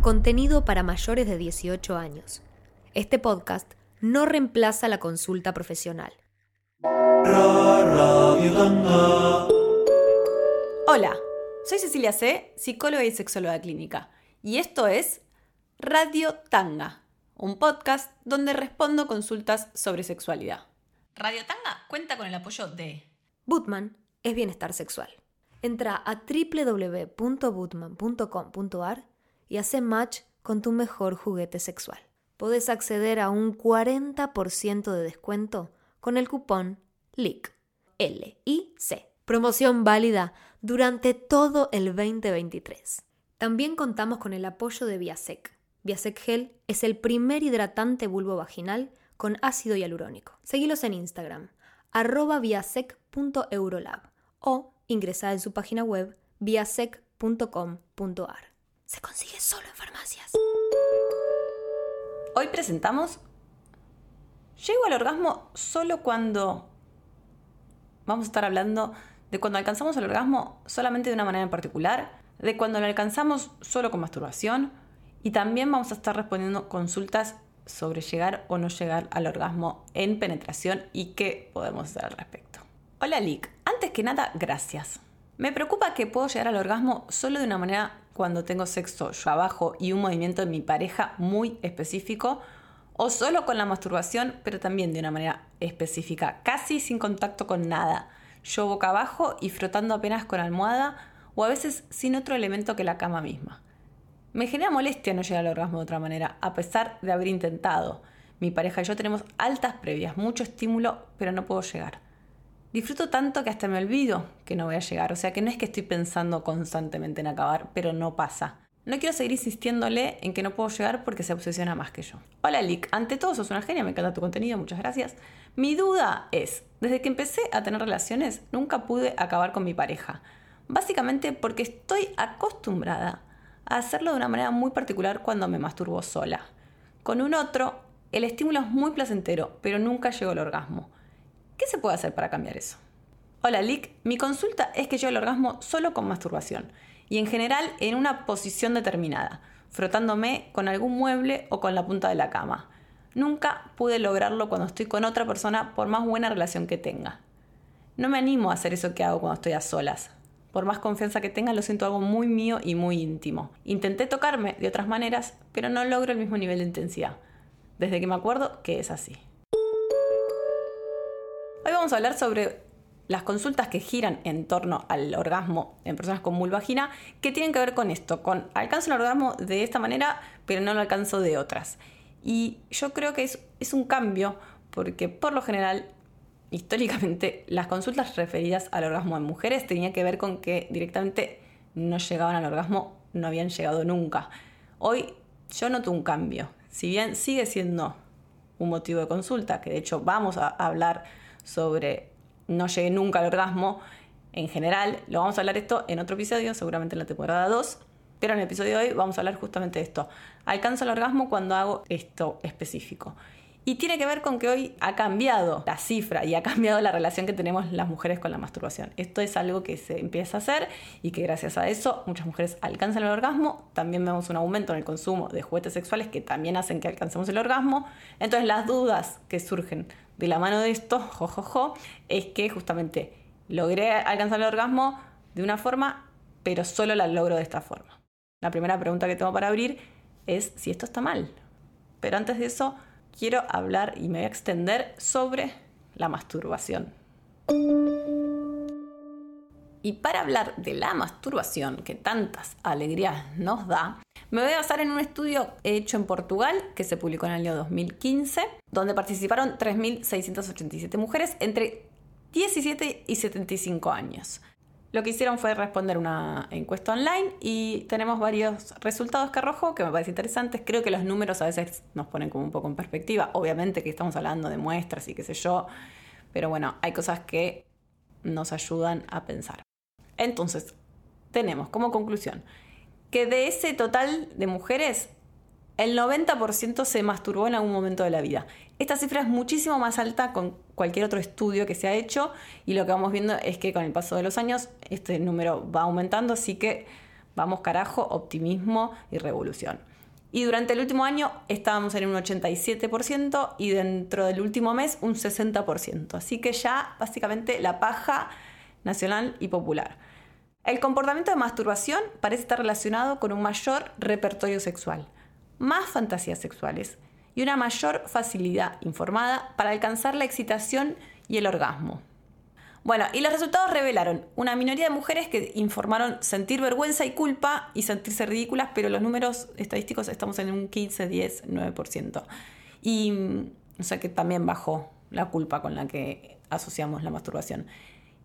Contenido para mayores de 18 años. Este podcast no reemplaza la consulta profesional. Hola, soy Cecilia C., psicóloga y sexóloga clínica, y esto es Radio Tanga, un podcast donde respondo consultas sobre sexualidad. Radio Tanga cuenta con el apoyo de Bootman es bienestar sexual. Entra a www.bootman.com.ar y hace match con tu mejor juguete sexual. Podés acceder a un 40% de descuento con el cupón LIC. L-I-C. Promoción válida durante todo el 2023. También contamos con el apoyo de Viasec. Viasec Gel es el primer hidratante vulvo vaginal con ácido hialurónico. Seguilos en Instagram, arroba viasec.eurolab o ingresa en su página web viasec.com.ar. Se consigue solo en farmacias. Hoy presentamos Llego al orgasmo solo cuando vamos a estar hablando de cuando alcanzamos el orgasmo solamente de una manera en particular, de cuando lo alcanzamos solo con masturbación y también vamos a estar respondiendo consultas sobre llegar o no llegar al orgasmo en penetración y qué podemos hacer al respecto. Hola Lick, antes que nada, gracias. Me preocupa que puedo llegar al orgasmo solo de una manera cuando tengo sexo yo abajo y un movimiento de mi pareja muy específico o solo con la masturbación, pero también de una manera específica, casi sin contacto con nada, yo boca abajo y frotando apenas con almohada o a veces sin otro elemento que la cama misma. Me genera molestia no llegar al orgasmo de otra manera, a pesar de haber intentado. Mi pareja y yo tenemos altas previas, mucho estímulo, pero no puedo llegar. Disfruto tanto que hasta me olvido que no voy a llegar, o sea que no es que estoy pensando constantemente en acabar, pero no pasa. No quiero seguir insistiéndole en que no puedo llegar porque se obsesiona más que yo. Hola Lick, ante todo sos una genia, me encanta tu contenido, muchas gracias. Mi duda es, desde que empecé a tener relaciones, nunca pude acabar con mi pareja. Básicamente porque estoy acostumbrada a hacerlo de una manera muy particular cuando me masturbo sola. Con un otro, el estímulo es muy placentero, pero nunca llego al orgasmo. ¿Qué se puede hacer para cambiar eso? Hola Lick, mi consulta es que llego al orgasmo solo con masturbación y en general en una posición determinada, frotándome con algún mueble o con la punta de la cama. Nunca pude lograrlo cuando estoy con otra persona por más buena relación que tenga. No me animo a hacer eso que hago cuando estoy a solas, por más confianza que tenga, lo siento algo muy mío y muy íntimo. Intenté tocarme de otras maneras, pero no logro el mismo nivel de intensidad. Desde que me acuerdo que es así. Vamos a hablar sobre las consultas que giran en torno al orgasmo en personas con vulvagina, que tienen que ver con esto, con alcanzo el orgasmo de esta manera, pero no lo alcanzo de otras. Y yo creo que es un cambio, porque por lo general históricamente las consultas referidas al orgasmo en mujeres tenían que ver con que directamente no llegaban al orgasmo, no habían llegado nunca. Hoy yo noto un cambio. Si bien sigue siendo un motivo de consulta, que de hecho vamos a hablar sobre no llegué nunca al orgasmo, en general, lo vamos a hablar esto en otro episodio, seguramente en la temporada 2, pero en el episodio de hoy vamos a hablar justamente de esto. Alcanzo el orgasmo cuando hago esto específico. Y tiene que ver con que hoy ha cambiado la cifra y ha cambiado la relación que tenemos las mujeres con la masturbación. Esto es algo que se empieza a hacer y que gracias a eso muchas mujeres alcanzan el orgasmo. También vemos un aumento en el consumo de juguetes sexuales que también hacen que alcancemos el orgasmo. Entonces las dudas que surgen de la mano de esto, jojojo, es que justamente logré alcanzar el orgasmo de una forma, pero solo la logro de esta forma. La primera pregunta que tengo para abrir es si esto está mal. Pero antes de eso, quiero hablar y me voy a extender sobre la masturbación. Y para hablar de la masturbación, que tantas alegrías nos da, me voy a basar en un estudio hecho en Portugal, que se publicó en el año 2015, donde participaron 3.687 mujeres entre 17 y 75 años. Lo que hicieron fue responder una encuesta online y tenemos varios resultados que arrojó que me parece interesantes. Creo que los números a veces nos ponen como un poco en perspectiva. Obviamente que estamos hablando de muestras y qué sé yo, pero bueno, hay cosas que nos ayudan a pensar. Entonces, tenemos como conclusión que de ese total de mujeres, el 90% se masturbó en algún momento de la vida. Esta cifra es muchísimo más alta con cualquier otro estudio que se ha hecho y lo que vamos viendo es que con el paso de los años este número va aumentando, así que Vamos carajo, optimismo y revolución. Y durante el último año estábamos en un 87% y dentro del último mes un 60%. Así que ya básicamente la paja nacional y popular. El comportamiento de masturbación parece estar relacionado con un mayor repertorio sexual, más fantasías sexuales y una mayor facilidad informada para alcanzar la excitación y el orgasmo. Bueno, y los resultados revelaron una minoría de mujeres que informaron sentir vergüenza y culpa y sentirse ridículas, pero los números estadísticos estamos en un 15, 10, 9%. Y, o sea que también bajó la culpa con la que asociamos la masturbación.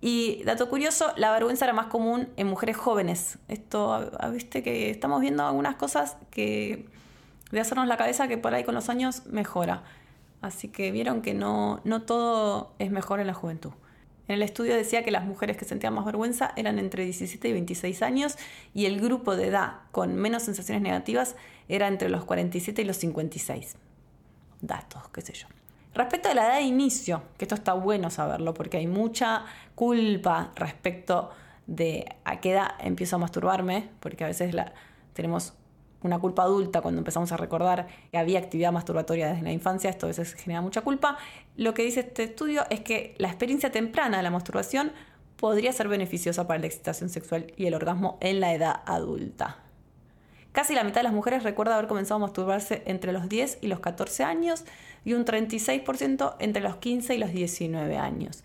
Y dato curioso, la vergüenza era más común en mujeres jóvenes. Esto, viste que estamos viendo algunas cosas que de hacernos la cabeza que por ahí con los años mejora. Así que vieron que no, no todo es mejor en la juventud. En el estudio decía que las mujeres que sentían más vergüenza eran entre 17 y 26 años y el grupo de edad con menos sensaciones negativas era entre los 47 y los 56. Datos, qué sé yo. Respecto a la edad de inicio, que esto está bueno saberlo porque hay mucha culpa respecto de a qué edad empiezo a masturbarme, porque a veces la, tenemos una culpa adulta cuando empezamos a recordar que había actividad masturbatoria desde la infancia, esto a veces genera mucha culpa. Lo que dice este estudio es que la experiencia temprana de la masturbación podría ser beneficiosa para la excitación sexual y el orgasmo en la edad adulta. Casi la mitad de las mujeres recuerda haber comenzado a masturbarse entre los 10 y los 14 años y un 36% entre los 15 y los 19 años.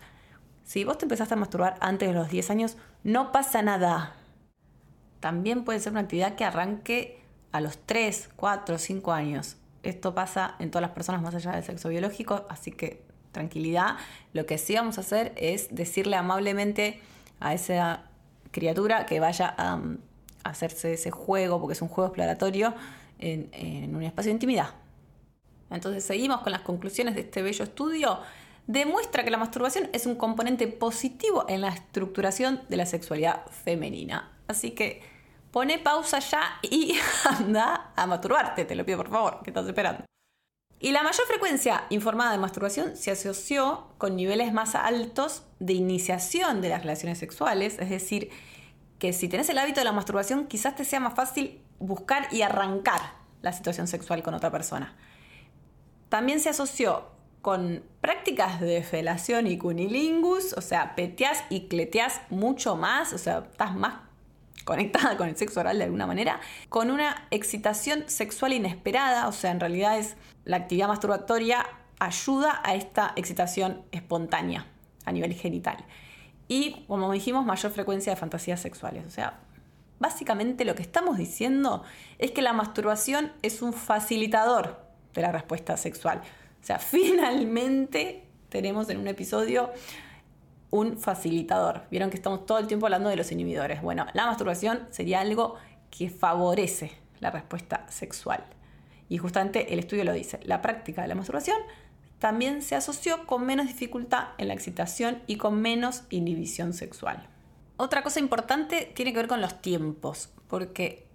Si vos te empezaste a masturbar antes de los 10 años, no pasa nada. También puede ser una actividad que arranque a los 3, 4, 5 años. Esto pasa en todas las personas más allá del sexo biológico, así que tranquilidad. Lo que sí vamos a hacer es decirle amablemente a esa criatura que vaya a, hacerse ese juego, porque es un juego exploratorio, en, un espacio de intimidad. Entonces seguimos con las conclusiones de este bello estudio. Demuestra que la masturbación es un componente positivo en la estructuración de la sexualidad femenina. Así que Pone pausa ya y anda a masturbarte, te lo pido por favor, que estás esperando. Y la mayor frecuencia informada de masturbación se asoció con niveles más altos de iniciación de las relaciones sexuales, es decir, que si tenés el hábito de la masturbación quizás te sea más fácil buscar y arrancar la situación sexual con otra persona. También se asoció con prácticas de felación y cunilingus, o sea, peteás y cleteás mucho más, o sea, estás más conectada con el sexo oral de alguna manera, con una excitación sexual inesperada, o sea, en realidad es la actividad masturbatoria ayuda a esta excitación espontánea a nivel genital. Y, como dijimos, mayor frecuencia de fantasías sexuales. O sea, básicamente lo que estamos diciendo es que la masturbación es un facilitador de la respuesta sexual. O sea, finalmente tenemos en un episodio un facilitador. Vieron que estamos todo el tiempo hablando de los inhibidores. Bueno, la masturbación sería algo que favorece la respuesta sexual. Y justamente el estudio lo dice. La práctica de la masturbación también se asoció con menos dificultad en la excitación y con menos inhibición sexual. Otra cosa importante tiene que ver con los tiempos, porque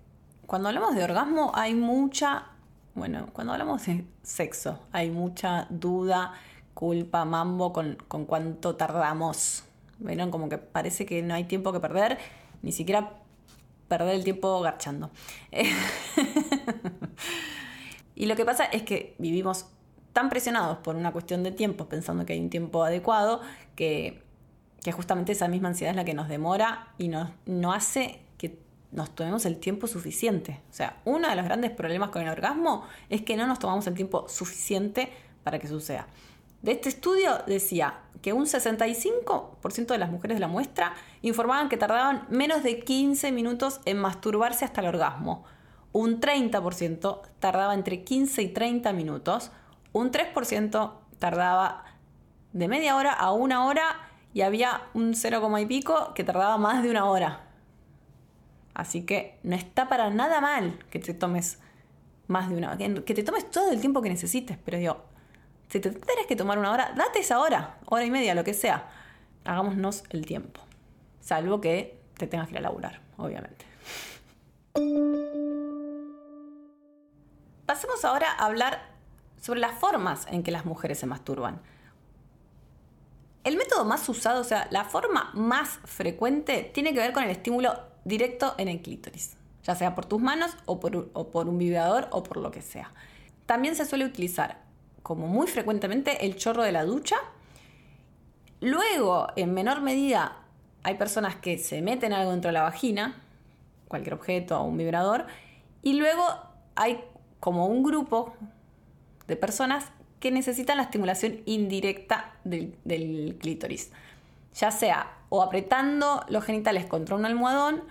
cuando hablamos de orgasmo hay mucha, bueno, cuando hablamos de sexo hay mucha duda culpa, mambo con, con cuánto tardamos. ¿Vieron? Como que parece que no hay tiempo que perder, ni siquiera perder el tiempo garchando. y lo que pasa es que vivimos tan presionados por una cuestión de tiempo, pensando que hay un tiempo adecuado, que, justamente esa misma ansiedad es la que nos demora y no hace que nos tomemos el tiempo suficiente. O sea, uno de los grandes problemas con el orgasmo es que no nos tomamos el tiempo suficiente para que suceda. De este estudio decía que un 65% de las mujeres de la muestra informaban que tardaban menos de 15 minutos en masturbarse hasta el orgasmo. Un 30% tardaba entre 15 y 30 minutos. Un 3% tardaba de media hora a una hora y había un 0, y pico que tardaba más de una hora. Así que no está para nada mal que te tomes más de una hora, que te tomes todo el tiempo que necesites, pero digo, si te tienes que tomar una hora, date esa hora, hora y media, lo que sea. Hagámonos el tiempo. Salvo que te tengas que ir a laburar, obviamente. Pasemos ahora a hablar sobre las formas en que las mujeres se masturban. El método más usado, o sea, la forma más frecuente, tiene que ver con el estímulo directo en el clítoris, ya sea por tus manos o por, o por un vibrador o por lo que sea. También se suele utilizar, como muy frecuentemente, el chorro de la ducha. Luego, en menor medida, hay personas que se meten algo dentro de la vagina, cualquier objeto o un vibrador, y luego hay como un grupo de personas que necesitan la estimulación indirecta del, clítoris, ya sea o apretando los genitales contra un almohadón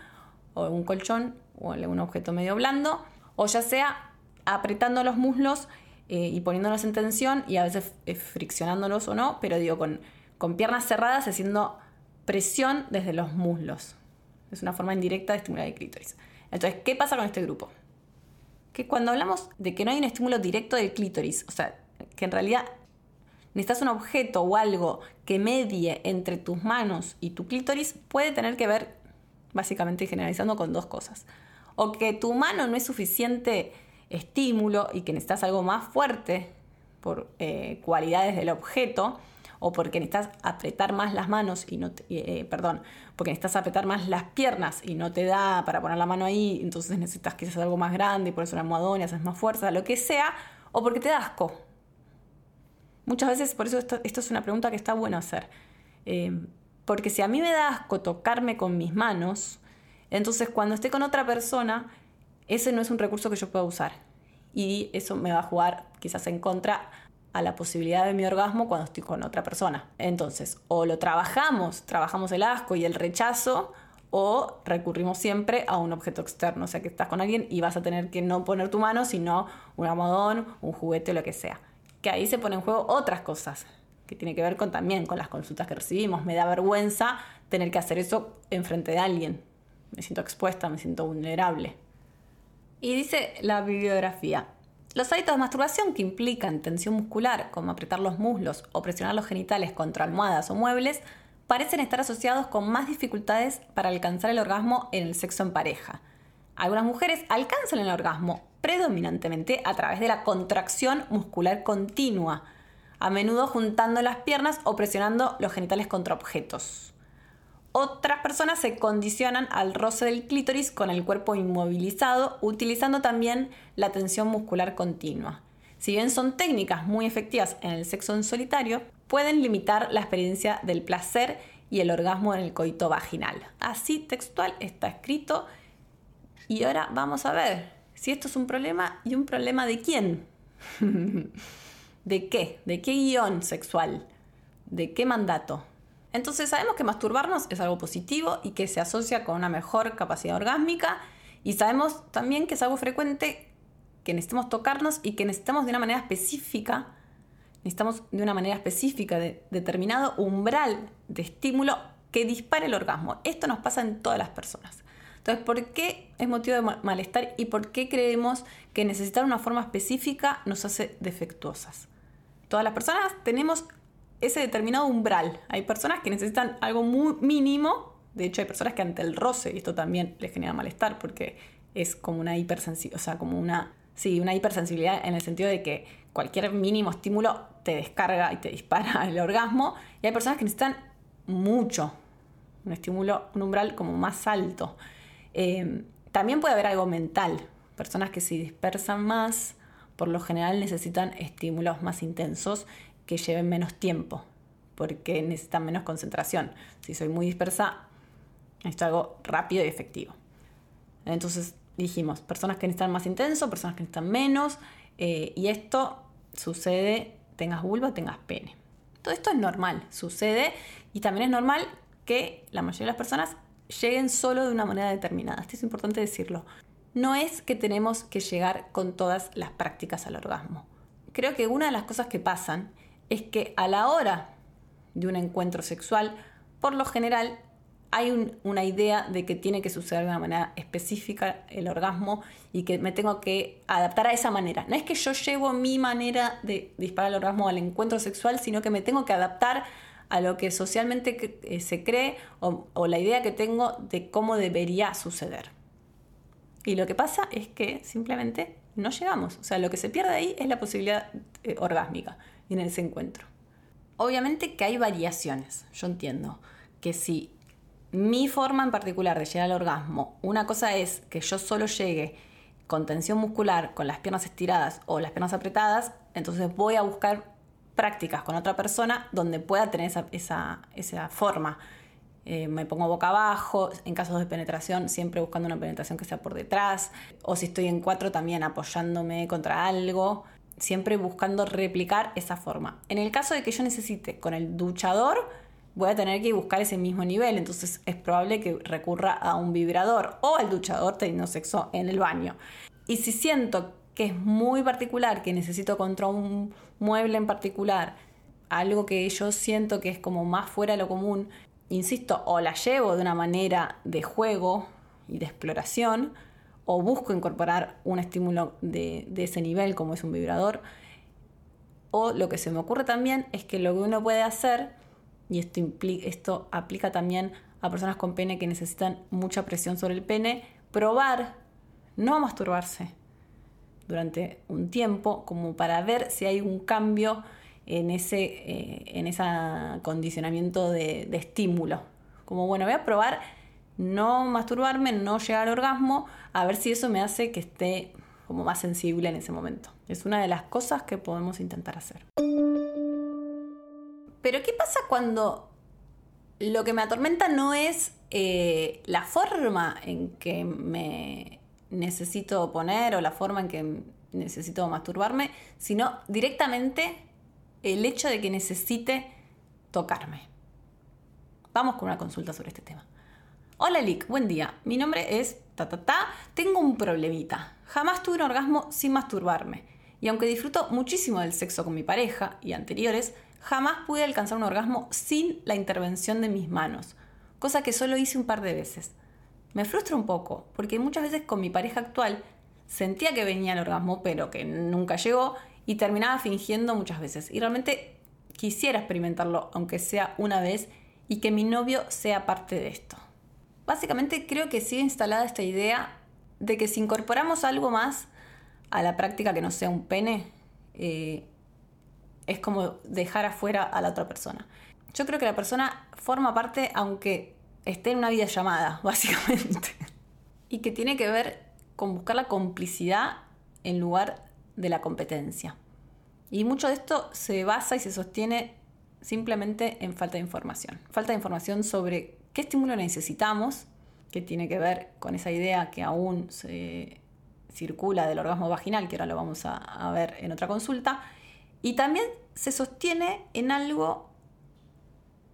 o un colchón o algún objeto medio blando, o ya sea apretando los muslos eh, y poniéndolos en tensión y a veces eh, friccionándolos o no, pero digo, con, con piernas cerradas haciendo presión desde los muslos. Es una forma indirecta de estimular el clítoris. Entonces, ¿qué pasa con este grupo? Que cuando hablamos de que no hay un estímulo directo del clítoris, o sea, que en realidad necesitas un objeto o algo que medie entre tus manos y tu clítoris, puede tener que ver, básicamente generalizando, con dos cosas. O que tu mano no es suficiente estímulo y que necesitas algo más fuerte por eh, cualidades del objeto, o porque necesitas apretar más las manos y no eh, perdón, porque necesitas apretar más las piernas y no te da para poner la mano ahí, entonces necesitas quizás algo más grande y por eso un almohadón y haces más fuerza, lo que sea, o porque te da asco, Muchas veces, por eso esto, es una pregunta que está bueno hacer. Eh, porque si a mí me da asco tocarme con mis manos, entonces cuando esté con otra persona, ese no es un recurso que yo pueda usar. Y eso me va a jugar quizás en contra a la posibilidad de mi orgasmo cuando estoy con otra persona. Entonces, o lo trabajamos, trabajamos el asco y el rechazo, o recurrimos siempre a un objeto externo, o sea que estás con alguien y vas a tener que no poner tu mano, sino un almohadón, un juguete o lo que sea que ahí se ponen en juego otras cosas, que tiene que ver con también con las consultas que recibimos. Me da vergüenza tener que hacer eso en frente de alguien. Me siento expuesta, me siento vulnerable. Y dice la bibliografía, los hábitos de masturbación que implican tensión muscular, como apretar los muslos o presionar los genitales contra almohadas o muebles, parecen estar asociados con más dificultades para alcanzar el orgasmo en el sexo en pareja. Algunas mujeres alcanzan el orgasmo predominantemente a través de la contracción muscular continua, a menudo juntando las piernas o presionando los genitales contra objetos. Otras personas se condicionan al roce del clítoris con el cuerpo inmovilizado, utilizando también la tensión muscular continua. Si bien son técnicas muy efectivas en el sexo en solitario, pueden limitar la experiencia del placer y el orgasmo en el coito vaginal. Así textual está escrito. Y ahora vamos a ver si esto es un problema y un problema de quién. ¿De qué? ¿De qué guion sexual? ¿De qué mandato? Entonces sabemos que masturbarnos es algo positivo y que se asocia con una mejor capacidad orgásmica y sabemos también que es algo frecuente que necesitamos tocarnos y que necesitamos de una manera específica, necesitamos de una manera específica de determinado umbral de estímulo que dispare el orgasmo. Esto nos pasa en todas las personas. Entonces, ¿por qué es motivo de malestar y por qué creemos que necesitar una forma específica nos hace defectuosas? Todas las personas tenemos ese determinado umbral. Hay personas que necesitan algo muy mínimo. De hecho, hay personas que ante el roce, y esto también les genera malestar porque es como una hipersensibilidad, o sea, como una, sí, una hipersensibilidad en el sentido de que cualquier mínimo estímulo te descarga y te dispara el orgasmo. Y hay personas que necesitan mucho, un estímulo, un umbral como más alto. Em, también puede haber algo mental. Personas que se dispersan más, por lo general necesitan estímulos más intensos que lleven menos tiempo, porque necesitan menos concentración. Si soy muy dispersa, necesito algo rápido y efectivo. Entonces dijimos, personas que necesitan más intenso, personas que necesitan menos, eh, y esto sucede, tengas vulva, tengas pene. Todo esto es normal, sucede, y también es normal que la mayoría de las personas lleguen solo de una manera determinada. Esto es importante decirlo. No es que tenemos que llegar con todas las prácticas al orgasmo. Creo que una de las cosas que pasan es que a la hora de un encuentro sexual, por lo general hay una idea de que tiene que suceder de una manera específica el orgasmo y que me tengo que adaptar a esa manera. No es que yo llevo mi manera de disparar el orgasmo al encuentro sexual, sino que me tengo que adaptar a lo que socialmente eh, se cree o, la idea que tengo de cómo debería suceder. Y lo que pasa es que simplemente no llegamos. O sea, lo que se pierde ahí es la posibilidad eh, orgásmica en ese encuentro. Obviamente que hay variaciones. Yo entiendo que si mi forma en particular de llegar al orgasmo, una cosa es que yo solo llegue con tensión muscular, con las piernas estiradas o las piernas apretadas, entonces voy a buscar prácticas con otra persona donde pueda tener esa, forma. Eh, me pongo boca abajo, en casos de penetración siempre buscando una penetración que sea por detrás, o si estoy en cuatro también apoyándome contra algo, siempre buscando replicar esa forma. En el caso de que yo necesite con el duchador, voy a tener que buscar ese mismo nivel, entonces es probable que recurra a un vibrador o al duchador teniendo sexo en el baño. Y si siento que es muy particular, que necesito contra un mueble en particular, algo que yo siento que es como más fuera de lo común, insisto, o la llevo de una manera de juego y de exploración, o busco incorporar un estímulo de, ese nivel como es un vibrador, o lo que se me ocurre también es que lo que uno puede hacer y esto, esto aplica también a personas con pene que necesitan mucha presión sobre el pene, probar no masturbarse durante un tiempo como para ver si hay un cambio en ese, eh, en ese condicionamiento de, de estímulo. Como bueno, voy a probar no masturbarme, no llegar al orgasmo, a ver si eso me hace que esté como más sensible en ese momento. Es una de las cosas que podemos intentar hacer. Pero ¿qué pasa cuando lo que me atormenta no es eh, la forma en que me necesito poner o la forma en que necesito masturbarme, sino directamente el hecho de que necesite tocarme? Vamos con una consulta sobre este tema. Hola Lick, buen día. Mi nombre es ta ta ta. Tengo un problemita. Jamás tuve un orgasmo sin masturbarme. Y aunque disfruto muchísimo del sexo con mi pareja y anteriores, jamás pude alcanzar un orgasmo sin la intervención de mis manos, cosa que solo hice un par de veces. Me frustra un poco, porque muchas veces con mi pareja actual sentía que venía el orgasmo, pero que nunca llegó, y terminaba fingiendo muchas veces. Y realmente quisiera experimentarlo, aunque sea una vez, y que mi novio sea parte de esto. Básicamente creo que sigue instalada esta idea de que si incorporamos algo más a la práctica que no sea un pene, eh, es como dejar afuera a la otra persona. Yo creo que la persona forma parte aunque esté en una vida llamada, básicamente. y que tiene que ver con buscar la complicidad en lugar de la competencia. Y mucho de esto se basa y se sostiene simplemente en falta de información. Falta de información sobre qué estímulo necesitamos, que tiene que ver con esa idea que aún se circula del orgasmo vaginal, que ahora lo vamos a, a ver en otra consulta, y también se sostiene en algo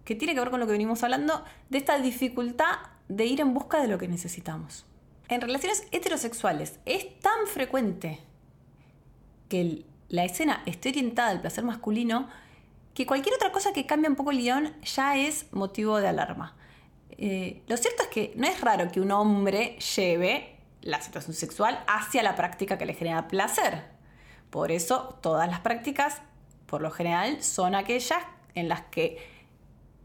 que tiene que ver con lo que venimos hablando, de esta dificultad de ir en busca de lo que necesitamos. En relaciones heterosexuales es tan frecuente que la escena esté orientada al placer masculino que cualquier otra cosa que cambie un poco el guion ya es motivo de alarma. Eh, lo cierto es que no es raro que un hombre lleve la situación sexual hacia la práctica que le genera placer. Por eso todas las prácticas, por lo general, son aquellas en las que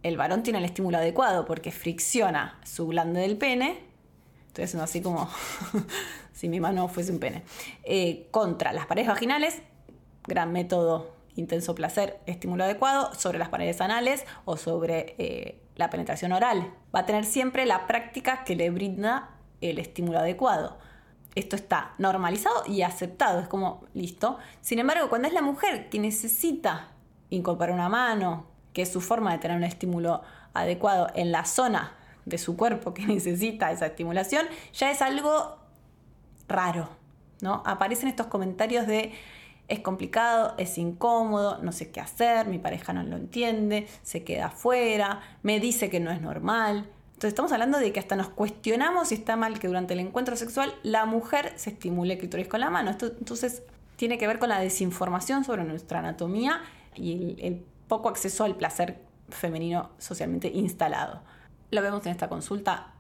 el varón tiene el estímulo adecuado porque fricciona su glande del pene. Estoy haciendo así como si mi mano fuese un pene. Eh, contra las paredes vaginales, gran método, intenso placer, estímulo adecuado, sobre las paredes anales o sobre eh, la penetración oral. Va a tener siempre la práctica que le brinda el estímulo adecuado esto está normalizado y aceptado, es como listo. Sin embargo, cuando es la mujer que necesita incorporar una mano, que es su forma de tener un estímulo adecuado en la zona de su cuerpo que necesita esa estimulación, ya es algo raro, ¿no? Aparecen estos comentarios de es complicado, es incómodo, no sé qué hacer, mi pareja no lo entiende, se queda afuera, me dice que no es normal. Entonces estamos hablando de que hasta nos cuestionamos si está mal que durante el encuentro sexual la mujer se estimule el clítoris con la mano. Esto entonces tiene que ver con la desinformación sobre nuestra anatomía y el, poco acceso al placer femenino socialmente instalado. Lo vemos en esta consulta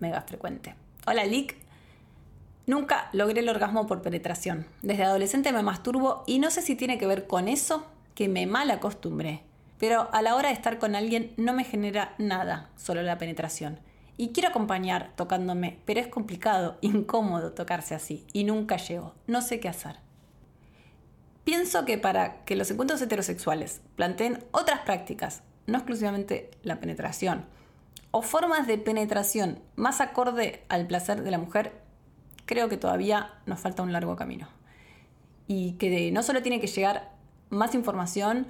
mega frecuente. Hola Lick, nunca logré el orgasmo por penetración. Desde adolescente me masturbo y no sé si tiene que ver con eso que me mal acostumbré pero a la hora de estar con alguien no me genera nada, solo la penetración. Y quiero acompañar tocándome, pero es complicado, incómodo tocarse así, y nunca llego, no sé qué hacer. Pienso que para que los encuentros heterosexuales planteen otras prácticas, no exclusivamente la penetración, o formas de penetración más acorde al placer de la mujer, creo que todavía nos falta un largo camino. Y que no solo tiene que llegar más información,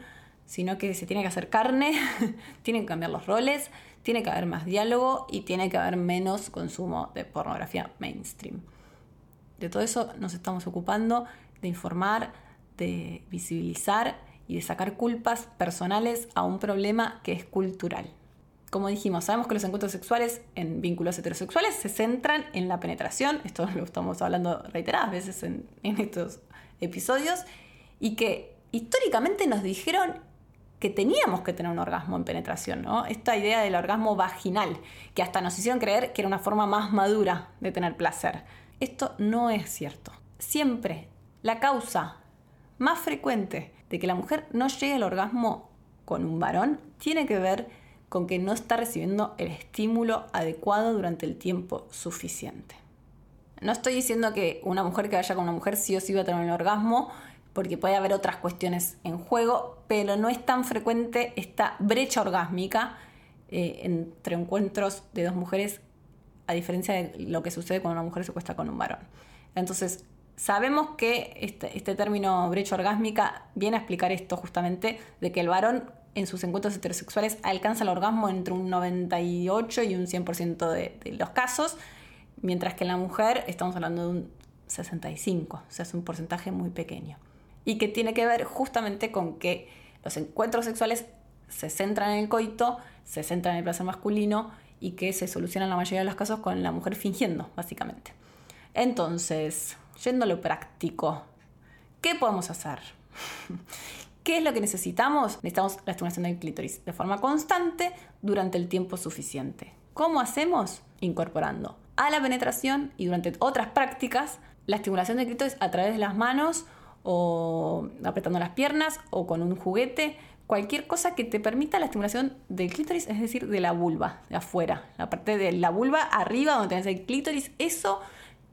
sino que se tiene que hacer carne, tienen que cambiar los roles, tiene que haber más diálogo y tiene que haber menos consumo de pornografía mainstream. De todo eso nos estamos ocupando, de informar, de visibilizar y de sacar culpas personales a un problema que es cultural. Como dijimos, sabemos que los encuentros sexuales en vínculos heterosexuales se centran en la penetración, esto lo estamos hablando reiteradas veces en, en estos episodios, y que históricamente nos dijeron que teníamos que tener un orgasmo en penetración, ¿no? Esta idea del orgasmo vaginal, que hasta nos hicieron creer que era una forma más madura de tener placer. Esto no es cierto. Siempre la causa más frecuente de que la mujer no llegue al orgasmo con un varón tiene que ver con que no está recibiendo el estímulo adecuado durante el tiempo suficiente. No estoy diciendo que una mujer que vaya con una mujer sí o sí va a tener un orgasmo porque puede haber otras cuestiones en juego, pero no es tan frecuente esta brecha orgásmica eh, entre encuentros de dos mujeres, a diferencia de lo que sucede cuando una mujer se cuesta con un varón. Entonces, sabemos que este, este término brecha orgásmica viene a explicar esto justamente, de que el varón en sus encuentros heterosexuales alcanza el orgasmo entre un 98 y un 100% de, los casos, mientras que en la mujer estamos hablando de un 65, o sea, es un porcentaje muy pequeño y que tiene que ver justamente con que los encuentros sexuales se centran en el coito, se centran en el placer masculino y que se solucionan la mayoría de los casos con la mujer fingiendo, básicamente. Entonces, yendo a lo práctico, ¿qué podemos hacer? ¿Qué es lo que necesitamos? Necesitamos la estimulación del clítoris de forma constante durante el tiempo suficiente. ¿Cómo hacemos? Incorporando a la penetración y durante otras prácticas la estimulación del clítoris a través de las manos o apretando las piernas o con un juguete, cualquier cosa que te permita la estimulación del clítoris, es decir, de la vulva, de afuera, la parte de la vulva arriba donde tenés el clítoris, eso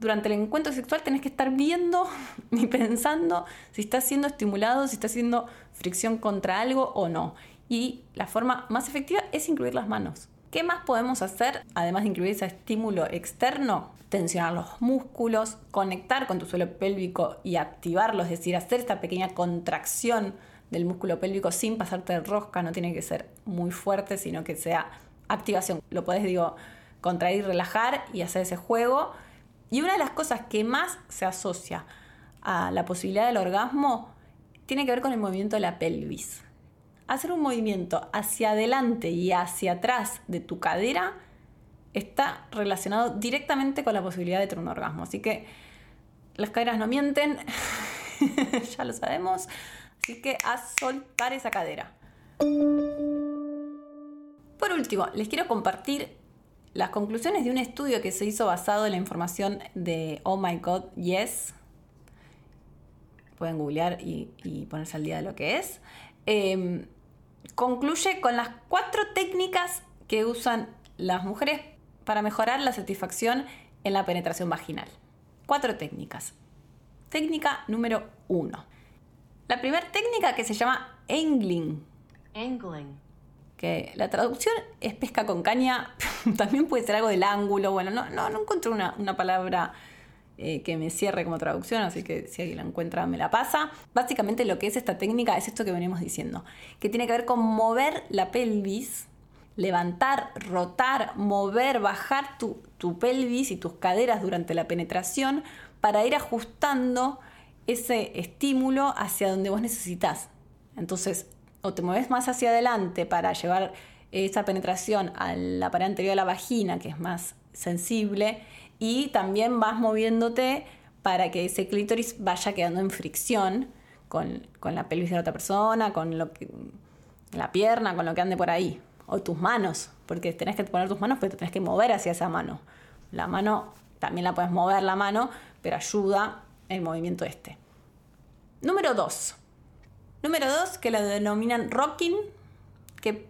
durante el encuentro sexual tenés que estar viendo y pensando si está siendo estimulado, si está haciendo fricción contra algo o no. Y la forma más efectiva es incluir las manos. ¿Qué más podemos hacer, además de incluir ese estímulo externo? Tensionar los músculos, conectar con tu suelo pélvico y activarlo, es decir, hacer esta pequeña contracción del músculo pélvico sin pasarte de rosca, no tiene que ser muy fuerte, sino que sea activación. Lo podés, digo, contraer y relajar y hacer ese juego. Y una de las cosas que más se asocia a la posibilidad del orgasmo tiene que ver con el movimiento de la pelvis hacer un movimiento hacia adelante y hacia atrás de tu cadera está relacionado directamente con la posibilidad de tener un orgasmo. Así que las caderas no mienten, ya lo sabemos. Así que a soltar esa cadera. Por último, les quiero compartir las conclusiones de un estudio que se hizo basado en la información de Oh My God, Yes. Pueden googlear y, ponerse al día de lo que es. Em, concluye con las cuatro técnicas que usan las mujeres para mejorar la satisfacción en la penetración vaginal. Cuatro técnicas. Técnica número uno. La primera técnica que se llama angling. Angling. La traducción es pesca con caña, también puede ser algo del ángulo, bueno, no, no, no encuentro una, una palabra eh, que me cierre como traducción, así que si alguien la encuentra me la pasa. Básicamente lo que es esta técnica es esto que venimos diciendo, que tiene que ver con mover la pelvis, levantar, rotar, mover, bajar tu, tu pelvis y tus caderas durante la penetración para ir ajustando ese estímulo hacia donde vos necesitas. Entonces, o te mueves más hacia adelante para llevar esa penetración a la pared anterior de la vagina, que es más sensible, y también vas moviéndote para que ese clítoris vaya quedando en fricción con, la pelvis de la otra persona, con lo que, la pierna, con lo que ande por ahí. O tus manos, porque tenés que poner tus manos, pero te tenés que mover hacia esa mano. La mano, también la puedes mover la mano, pero ayuda el movimiento este. Número 2. Número 2, que lo denominan rocking, que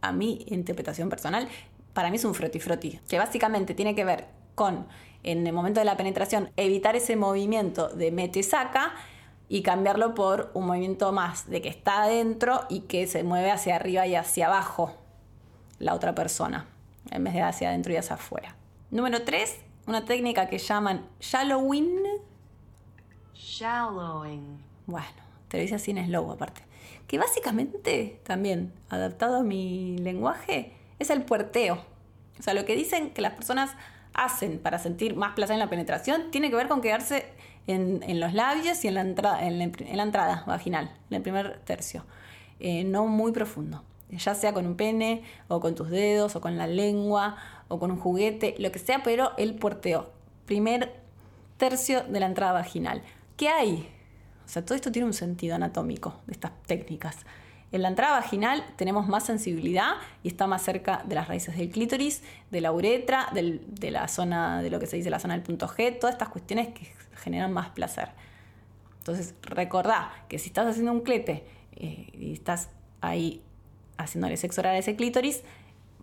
a mi interpretación personal para mí es un froti froti, que básicamente tiene que ver con, en el momento de la penetración, evitar ese movimiento de mete-saca y cambiarlo por un movimiento más de que está adentro y que se mueve hacia arriba y hacia abajo la otra persona. en vez de hacia adentro y hacia afuera. Número 3, una técnica que llaman shallowing. Shallowing. Bueno, te lo dice así en slow aparte. Que básicamente, también, adaptado a mi lenguaje, es el puerteo. O sea, lo que dicen que las personas hacen para sentir más placer en la penetración tiene que ver con quedarse en, los labios y en la, entrada, en, la, entrada vaginal, en el primer tercio. Eh, no muy profundo. Ya sea con un pene, o con tus dedos, o con la lengua, o con un juguete, lo que sea, pero el puerteo. Primer tercio de la entrada vaginal. ¿Qué hay? O sea, todo esto tiene un sentido anatómico de estas técnicas. En la entrada vaginal tenemos más sensibilidad y está más cerca de las raíces del clítoris, de la uretra, de la zona, de lo que se dice la zona del punto G, todas estas cuestiones que generan más placer. Entonces, recordá que si estás haciendo un clete eh, y estás ahí haciéndole sexo oral a ese clítoris,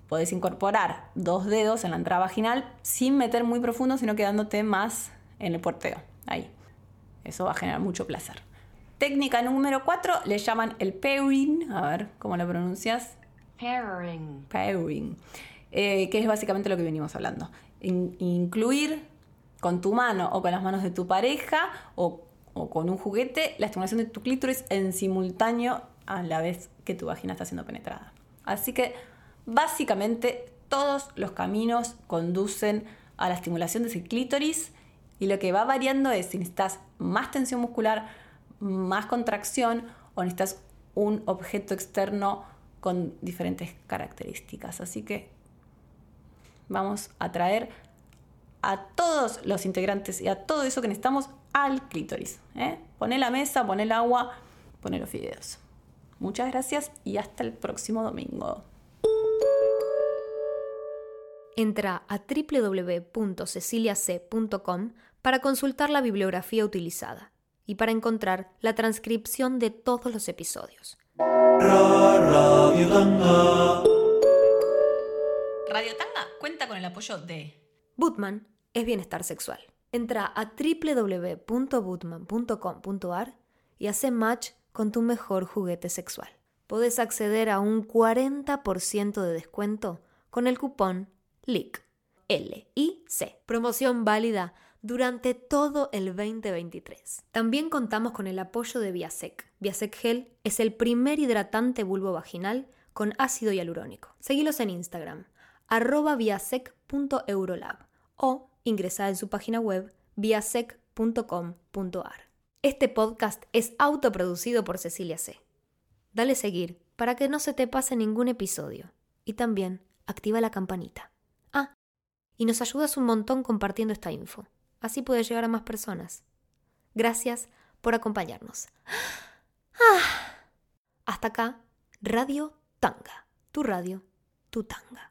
podés incorporar dos dedos en la entrada vaginal sin meter muy profundo, sino quedándote más en el porteo. Ahí. Eso va a generar mucho placer. Técnica número 4 le llaman el pairing. A ver, ¿cómo lo pronuncias? Pairing. Pairing. Eh, que es básicamente lo que venimos hablando. incluir con tu mano o con las manos de tu pareja o, o, con un juguete la estimulación de tu clítoris en simultáneo a la vez que tu vagina está siendo penetrada. Así que básicamente todos los caminos conducen a la estimulación de ese clítoris y lo que va variando es si necesitas más tensión muscular, más contracción o necesitas un objeto externo con diferentes características. Así que vamos a traer a todos los integrantes y a todo eso que necesitamos al clítoris. ¿eh? Poné la mesa, poné el agua, poné los fideos. Muchas gracias y hasta el próximo domingo. Entra a www.ceciliac.com para consultar la bibliografía utilizada y para encontrar la transcripción de todos los episodios. Radio Tanga. Radio Tanga cuenta con el apoyo de Bootman es bienestar sexual. Entra a www.bootman.com.ar y hace match con tu mejor juguete sexual. Podés acceder a un 40% de descuento con el cupón LIC. L-I-C. Promoción válida durante todo el 2023. También contamos con el apoyo de Viasec. Viasec Gel es el primer hidratante bulbo vaginal con ácido hialurónico. Seguilos en Instagram, arroba viasec.eurolab o ingresad en su página web viasec.com.ar. Este podcast es autoproducido por Cecilia C. Dale seguir para que no se te pase ningún episodio y también activa la campanita. Ah, y nos ayudas un montón compartiendo esta info. Así puede llegar a más personas. Gracias por acompañarnos. Ah. Hasta acá, Radio Tanga. Tu radio, tu tanga.